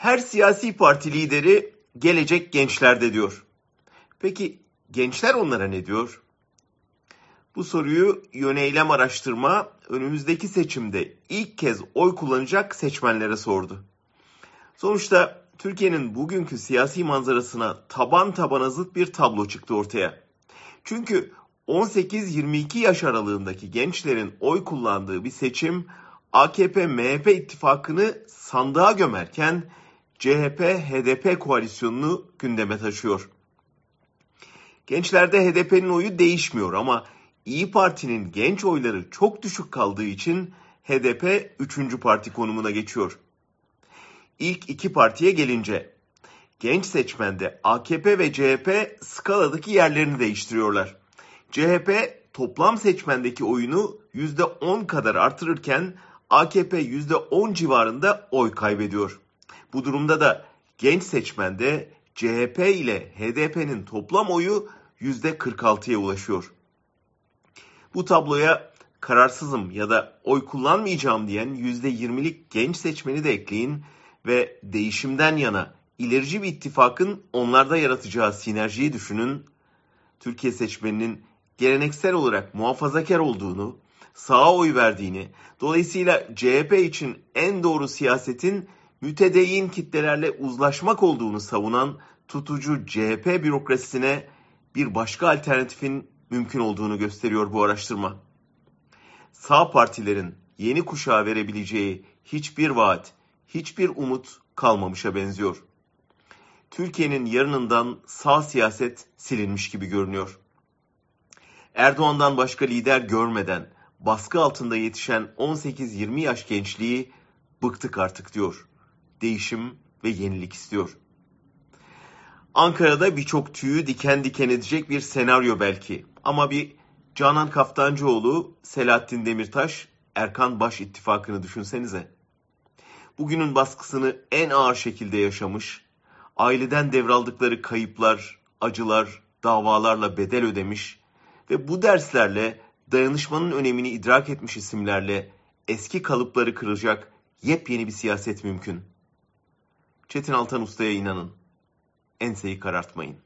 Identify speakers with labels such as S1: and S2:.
S1: Her siyasi parti lideri gelecek gençlerde diyor. Peki gençler onlara ne diyor? Bu soruyu yöneylem araştırma önümüzdeki seçimde ilk kez oy kullanacak seçmenlere sordu. Sonuçta Türkiye'nin bugünkü siyasi manzarasına taban tabana zıt bir tablo çıktı ortaya. Çünkü 18-22 yaş aralığındaki gençlerin oy kullandığı bir seçim AKP-MHP ittifakını sandığa gömerken CHP-HDP koalisyonunu gündeme taşıyor. Gençlerde HDP'nin oyu değişmiyor ama İyi Parti'nin genç oyları çok düşük kaldığı için HDP 3. parti konumuna geçiyor. İlk iki partiye gelince genç seçmende AKP ve CHP skaladaki yerlerini değiştiriyorlar. CHP toplam seçmendeki oyunu %10 kadar artırırken AKP %10 civarında oy kaybediyor. Bu durumda da genç seçmende CHP ile HDP'nin toplam oyu %46'ya ulaşıyor. Bu tabloya kararsızım ya da oy kullanmayacağım diyen %20'lik genç seçmeni de ekleyin ve değişimden yana ilerici bir ittifakın onlarda yaratacağı sinerjiyi düşünün. Türkiye seçmeninin geleneksel olarak muhafazakar olduğunu, sağa oy verdiğini, dolayısıyla CHP için en doğru siyasetin mütedeyyin kitlelerle uzlaşmak olduğunu savunan tutucu CHP bürokrasisine bir başka alternatifin mümkün olduğunu gösteriyor bu araştırma. Sağ partilerin yeni kuşağa verebileceği hiçbir vaat, hiçbir umut kalmamışa benziyor. Türkiye'nin yarınından sağ siyaset silinmiş gibi görünüyor. Erdoğan'dan başka lider görmeden baskı altında yetişen 18-20 yaş gençliği bıktık artık diyor. Değişim ve yenilik istiyor. Ankara'da birçok tüyü diken diken edecek bir senaryo belki. Ama bir Canan Kaftancıoğlu, Selahattin Demirtaş, Erkan Baş ittifakını düşünsenize. Bugünün baskısını en ağır şekilde yaşamış, aileden devraldıkları kayıplar, acılar, davalarla bedel ödemiş ve bu derslerle dayanışmanın önemini idrak etmiş isimlerle eski kalıpları kıracak yepyeni bir siyaset mümkün. Çetin Altan Usta'ya inanın. Enseyi karartmayın.